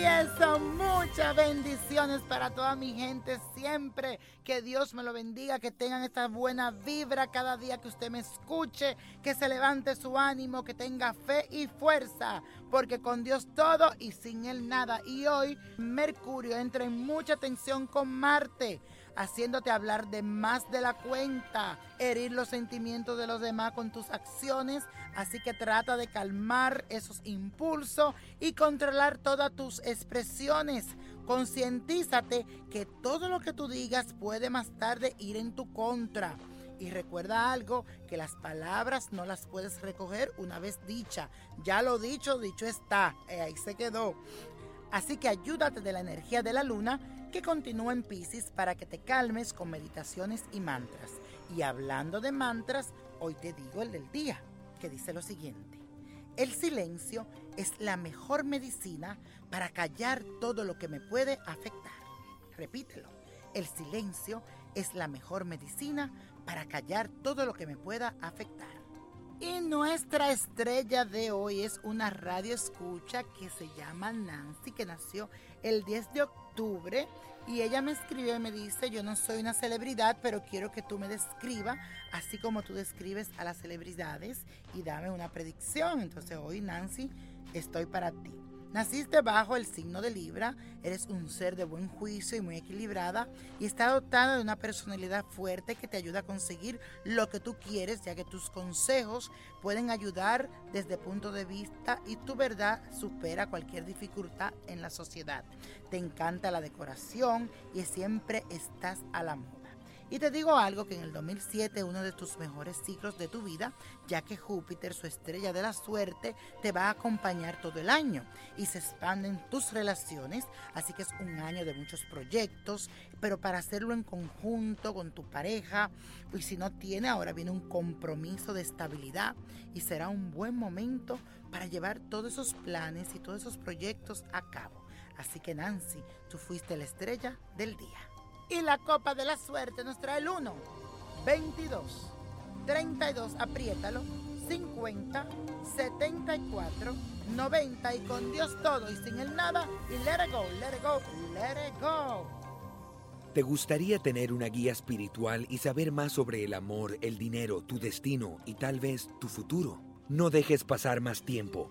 Eso, muchas bendiciones para toda mi gente siempre. Que Dios me lo bendiga, que tengan esta buena vibra cada día que usted me escuche, que se levante su ánimo, que tenga fe y fuerza, porque con Dios todo y sin Él nada. Y hoy Mercurio entra en mucha tensión con Marte haciéndote hablar de más de la cuenta, herir los sentimientos de los demás con tus acciones, así que trata de calmar esos impulsos y controlar todas tus expresiones. Concientízate que todo lo que tú digas puede más tarde ir en tu contra. Y recuerda algo, que las palabras no las puedes recoger una vez dicha. Ya lo dicho, dicho está. Eh, ahí se quedó. Así que ayúdate de la energía de la luna que continúa en Pisces para que te calmes con meditaciones y mantras. Y hablando de mantras, hoy te digo el del día, que dice lo siguiente. El silencio es la mejor medicina para callar todo lo que me puede afectar. Repítelo. El silencio es la mejor medicina para callar todo lo que me pueda afectar. Y nuestra estrella de hoy es una radio escucha que se llama Nancy, que nació el 10 de octubre. Y ella me escribió y me dice, yo no soy una celebridad, pero quiero que tú me describas, así como tú describes a las celebridades, y dame una predicción. Entonces hoy, Nancy, estoy para ti. Naciste bajo el signo de Libra, eres un ser de buen juicio y muy equilibrada y está dotada de una personalidad fuerte que te ayuda a conseguir lo que tú quieres, ya que tus consejos pueden ayudar desde punto de vista y tu verdad supera cualquier dificultad en la sociedad. Te encanta la decoración y siempre estás a la moda. Y te digo algo que en el 2007 uno de tus mejores ciclos de tu vida, ya que Júpiter, su estrella de la suerte, te va a acompañar todo el año y se expanden tus relaciones, así que es un año de muchos proyectos, pero para hacerlo en conjunto con tu pareja, y si no tiene, ahora viene un compromiso de estabilidad y será un buen momento para llevar todos esos planes y todos esos proyectos a cabo. Así que Nancy, tú fuiste la estrella del día. Y la copa de la suerte nos trae el 1, 22, 32, apriétalo, 50, 74, 90 y con Dios todo y sin el nada y let it go, let it go, let it go. ¿Te gustaría tener una guía espiritual y saber más sobre el amor, el dinero, tu destino y tal vez tu futuro? No dejes pasar más tiempo.